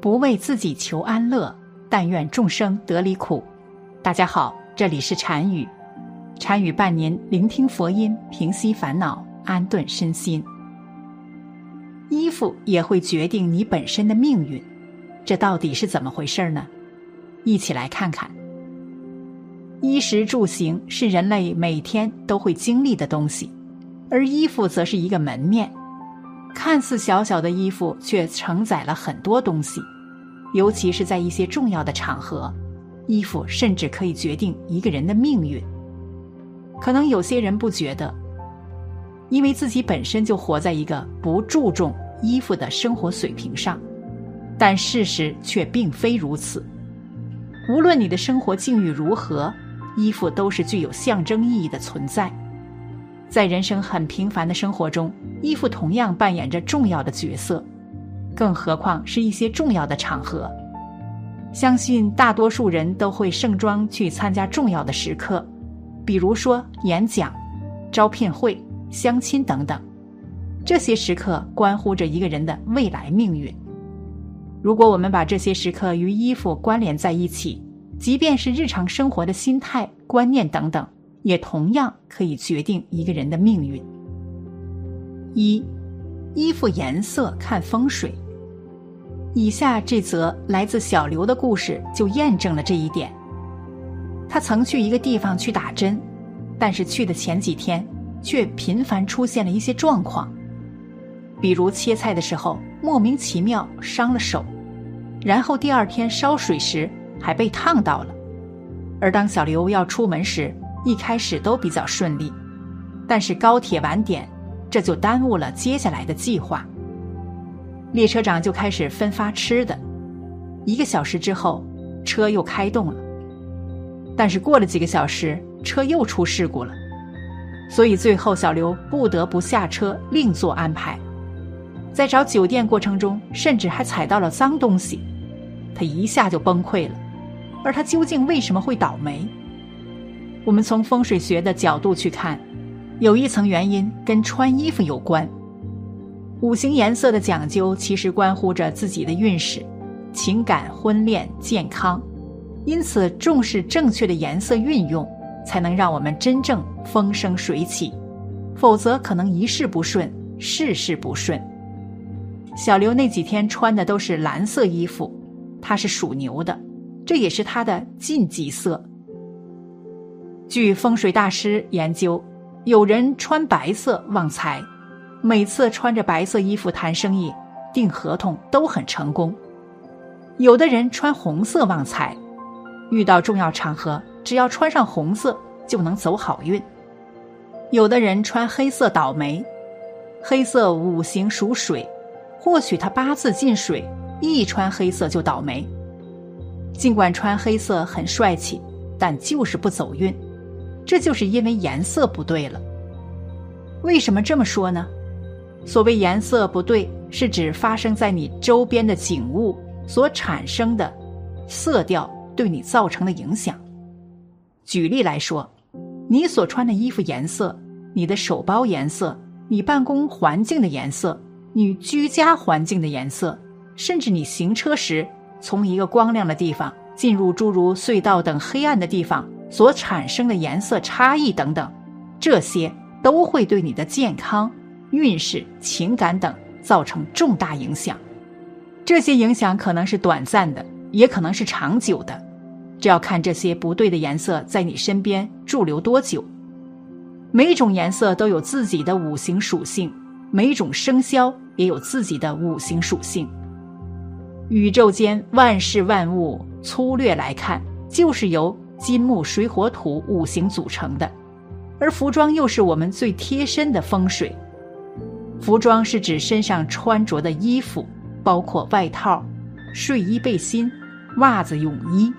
不为自己求安乐，但愿众生得离苦。大家好，这里是禅语，禅语伴您聆听佛音，平息烦恼，安顿身心。衣服也会决定你本身的命运，这到底是怎么回事呢？一起来看看。衣食住行是人类每天都会经历的东西，而衣服则是一个门面。看似小小的衣服，却承载了很多东西，尤其是在一些重要的场合，衣服甚至可以决定一个人的命运。可能有些人不觉得，因为自己本身就活在一个不注重衣服的生活水平上，但事实却并非如此。无论你的生活境遇如何，衣服都是具有象征意义的存在。在人生很平凡的生活中，衣服同样扮演着重要的角色，更何况是一些重要的场合。相信大多数人都会盛装去参加重要的时刻，比如说演讲、招聘会、相亲等等。这些时刻关乎着一个人的未来命运。如果我们把这些时刻与衣服关联在一起，即便是日常生活的心态、观念等等。也同样可以决定一个人的命运。一，衣服颜色看风水。以下这则来自小刘的故事就验证了这一点。他曾去一个地方去打针，但是去的前几天却频繁出现了一些状况，比如切菜的时候莫名其妙伤了手，然后第二天烧水时还被烫到了。而当小刘要出门时，一开始都比较顺利，但是高铁晚点，这就耽误了接下来的计划。列车长就开始分发吃的，一个小时之后，车又开动了。但是过了几个小时，车又出事故了，所以最后小刘不得不下车另做安排。在找酒店过程中，甚至还踩到了脏东西，他一下就崩溃了。而他究竟为什么会倒霉？我们从风水学的角度去看，有一层原因跟穿衣服有关。五行颜色的讲究其实关乎着自己的运势、情感、婚恋、健康，因此重视正确的颜色运用，才能让我们真正风生水起。否则可能一事不顺，事事不顺。小刘那几天穿的都是蓝色衣服，他是属牛的，这也是他的禁忌色。据风水大师研究，有人穿白色旺财，每次穿着白色衣服谈生意、订合同都很成功；有的人穿红色旺财，遇到重要场合只要穿上红色就能走好运；有的人穿黑色倒霉，黑色五行属水，或许他八字进水，一穿黑色就倒霉。尽管穿黑色很帅气，但就是不走运。这就是因为颜色不对了。为什么这么说呢？所谓颜色不对，是指发生在你周边的景物所产生的色调对你造成的影响。举例来说，你所穿的衣服颜色、你的手包颜色、你办公环境的颜色、你居家环境的颜色，甚至你行车时从一个光亮的地方进入诸如隧道等黑暗的地方。所产生的颜色差异等等，这些都会对你的健康、运势、情感等造成重大影响。这些影响可能是短暂的，也可能是长久的，这要看这些不对的颜色在你身边驻留多久。每种颜色都有自己的五行属性，每种生肖也有自己的五行属性。宇宙间万事万物，粗略来看，就是由。金木水火土五行组成的，而服装又是我们最贴身的风水。服装是指身上穿着的衣服，包括外套、睡衣、背心、袜子、泳衣。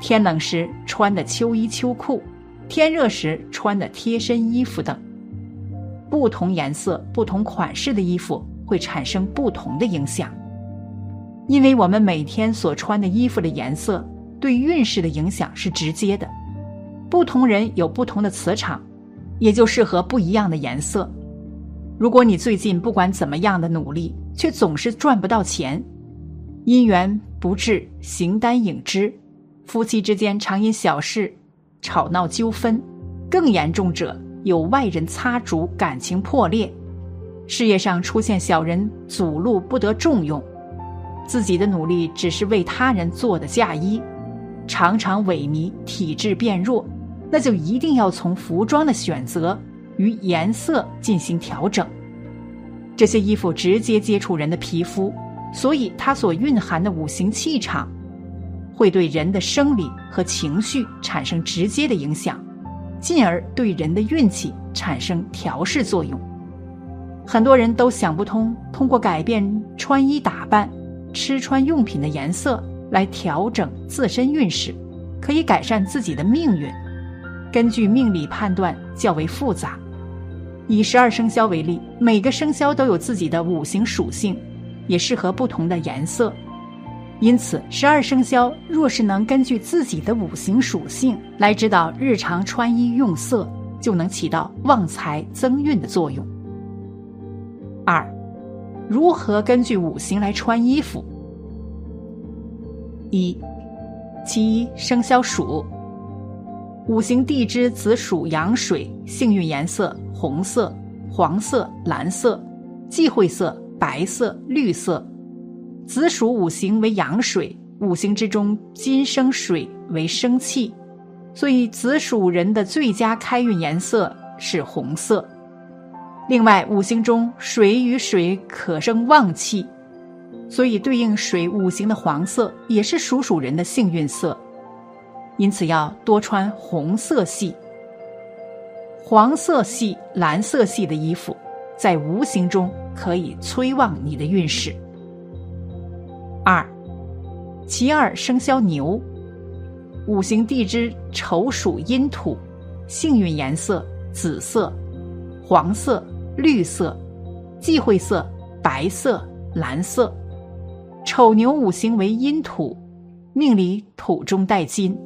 天冷时穿的秋衣秋裤，天热时穿的贴身衣服等。不同颜色、不同款式的衣服会产生不同的影响，因为我们每天所穿的衣服的颜色。对运势的影响是直接的，不同人有不同的磁场，也就适合不一样的颜色。如果你最近不管怎么样的努力，却总是赚不到钱，姻缘不至，形单影只，夫妻之间常因小事吵闹纠纷，更严重者有外人擦烛，感情破裂。事业上出现小人阻路，不得重用，自己的努力只是为他人做的嫁衣，常常萎靡，体质变弱，那就一定要从服装的选择与颜色进行调整。这些衣服直接接触人的皮肤，所以它所蕴含的五行气场，会对人的生理和情绪产生直接的影响，进而对人的运气产生调试作用。很多人都想不通，通过改变穿衣打扮、吃穿用品的颜色来调整自身运势，可以改善自己的命运。根据命理判断较为复杂。以十二生肖为例，每个生肖都有自己的五行属性，也适合不同的颜色。因此，十二生肖若是能根据自己的五行属性来指导日常穿衣用色，就能起到旺财增运的作用。二，如何根据五行来穿衣服？一，其一生肖属，五行地支子属阳水，幸运颜色红色、黄色、蓝色，忌讳色白色、绿色。子属五行为阳水，五行之中金生水为生气，所以子属人的最佳开运颜色是红色。另外，五行中水与水可生旺气，所以对应水五行的黄色也是属鼠人的幸运色，因此要多穿红色系、黄色系、蓝色系的衣服，在无形中可以催旺你的运势。二，其二生肖牛，五行地支丑属阴土，幸运颜色紫色、黄色。绿色，忌讳色白色、蓝色。丑牛五行为阴土，命里土中带金。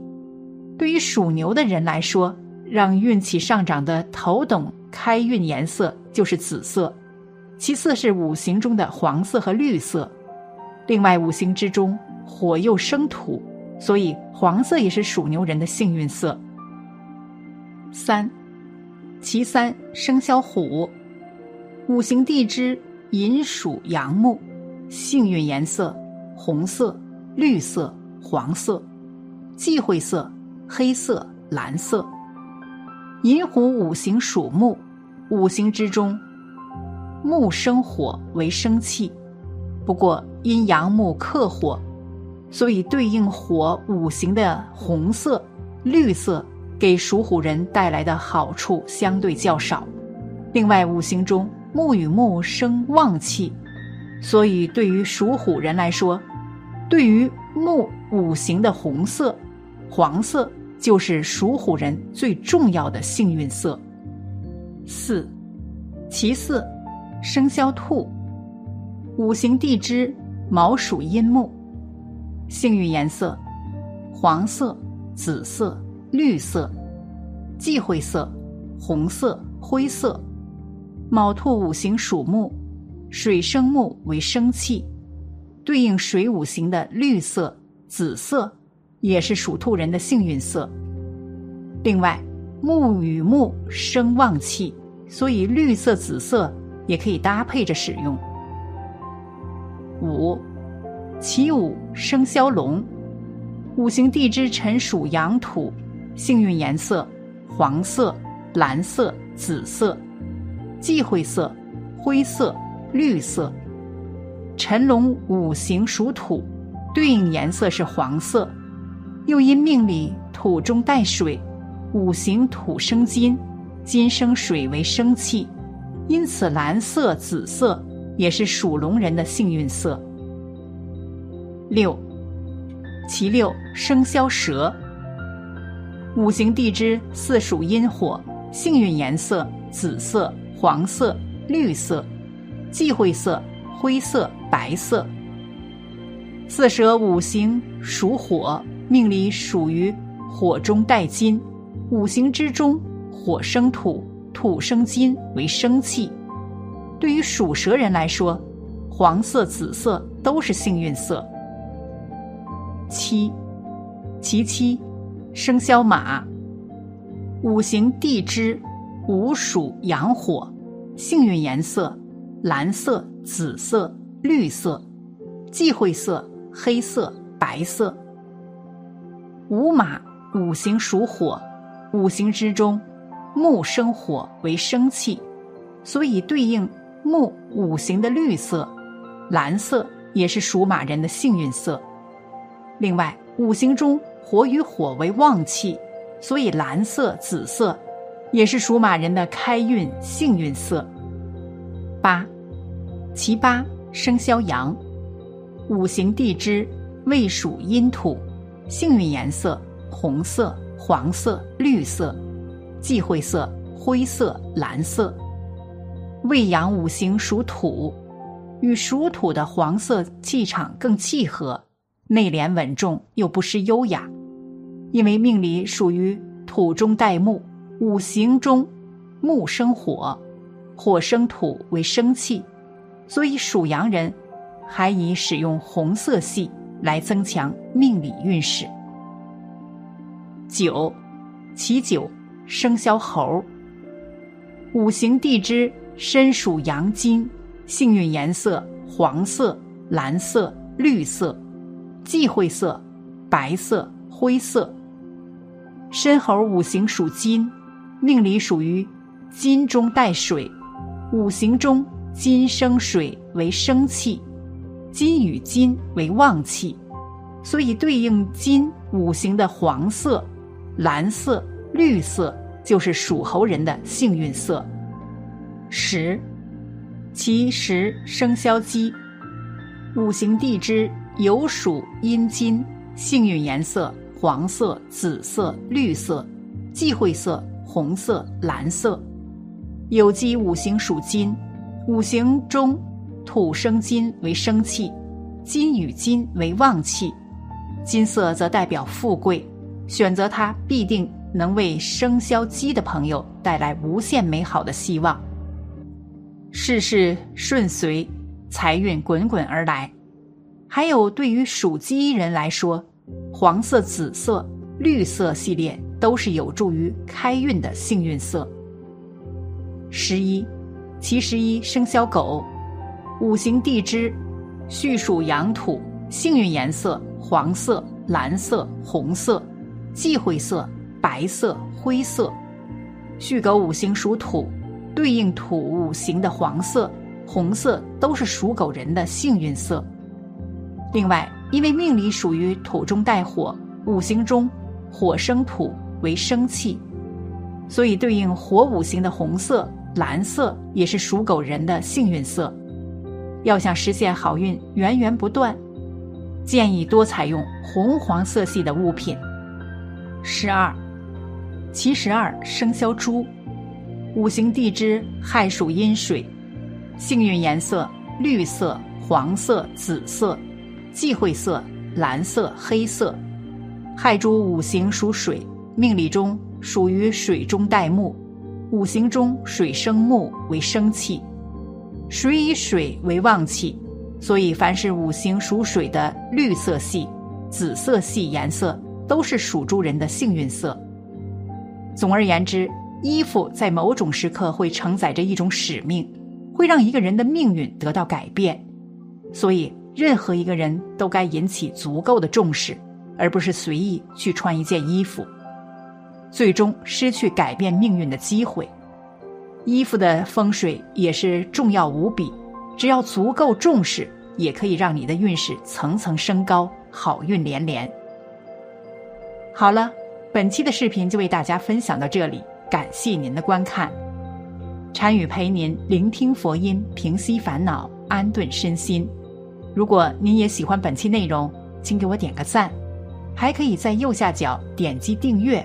对于属牛的人来说，让运气上涨的头等开运颜色就是紫色，其次是五行中的黄色和绿色。另外，五行之中火又生土，所以黄色也是属牛人的幸运色。三，其三生肖虎。五行地支寅属阳木，幸运颜色红色、绿色、黄色，忌讳色黑色、蓝色。寅虎五行属木，五行之中木生火为生气，不过因阳木克火，所以对应火五行的红色、绿色给属虎人带来的好处相对较少。另外，五行中。木与木生旺气，所以对于属虎人来说，对于木五行的红色、黄色就是属虎人最重要的幸运色。四，其四，生肖兔，五行地支卯属阴木，幸运颜色黄色、紫色、绿色，忌讳色红色、灰色。卯兔五行属木，水生木为生气，对应水五行的绿色、紫色，也是属兔人的幸运色。另外，木与木生旺气，所以绿色、紫色也可以搭配着使用。五，其五生肖龙，五行地支辰属阳土，幸运颜色黄色、蓝色、紫色。忌讳色灰色、绿色。辰龙五行属土，对应颜色是黄色。又因命里土中带水，五行土生金，金生水为生气，因此蓝色、紫色也是属龙人的幸运色。六，其六生肖蛇。五行地支四属阴火，幸运颜色紫色。黄色、绿色，忌讳色灰色、白色。四蛇五行属火，命里属于火中带金，五行之中火生土，土生金为生气。对于属蛇人来说，黄色、紫色都是幸运色，七，其七，生肖马。五行地支，午属阳火，幸运颜色蓝色、紫色、绿色，忌讳色黑色、白色。午马五行属火，五行之中，木生火为生气，所以对应木五行的绿色，蓝色也是属马人的幸运色。另外，五行中火与火为旺气。所以，蓝色、紫色也是属马人的开运幸运色。八，其八生肖羊，五行地支未属阴土，幸运颜色红色、黄色、绿色，忌讳色灰色、蓝色。未羊五行属土，与属土的黄色气场更契合，内敛稳重又不失优雅。因为命里属于土中带木，五行中木生火，火生土为生气，所以属羊人还以使用红色系来增强命理运势。九，其九生肖猴，五行地支身属阳金，幸运颜色黄色、蓝色、绿色，忌讳色白色、灰色。申猴五行属金，命里属于金中带水，五行中金生水为生气，金与金为旺气，所以对应金五行的黄色、蓝色、绿色就是属猴人的幸运色。十，其十生肖鸡，五行地支有属阴金，幸运颜色。黄色、紫色、绿色，忌讳色红色、蓝色。有机五行属金，五行中土生金为生气，金与金为旺气，金色则代表富贵，选择它必定能为生肖鸡的朋友带来无限美好的希望，事事顺遂，财运滚滚而来。还有对于属鸡人来说。黄色、紫色、绿色系列都是有助于开运的幸运色。十一，七十一生肖狗，五行地支戌属阳土，幸运颜色黄色、蓝色、红色，忌讳色白色、灰色。戌狗五行属土，对应土五行的黄色、红色都是属狗人的幸运色。另外。因为命里属于土中带火，五行中火生土为生气，所以对应火五行的红色、蓝色也是属狗人的幸运色。要想实现好运源源不断，建议多采用红黄色系的物品。十二，其十二生肖猪，五行地支亥属阴水，幸运颜色绿色、黄色、紫色。忌讳色蓝色、黑色。亥猪五行属水，命理中属于水中带木，五行中水生木为生气，水以水为旺气，所以凡是五行属水的绿色系、紫色系颜色都是属猪人的幸运色。总而言之，衣服在某种时刻会承载着一种使命，会让一个人的命运得到改变，所以。任何一个人都该引起足够的重视，而不是随意去穿一件衣服，最终失去改变命运的机会。衣服的风水也是重要无比，只要足够重视，也可以让你的运势层层升高，好运连连。好了，本期的视频就为大家分享到这里，感谢您的观看。禅语陪您聆听佛音，平息烦恼，安顿身心。如果您也喜欢本期内容，请给我点个赞，还可以在右下角点击订阅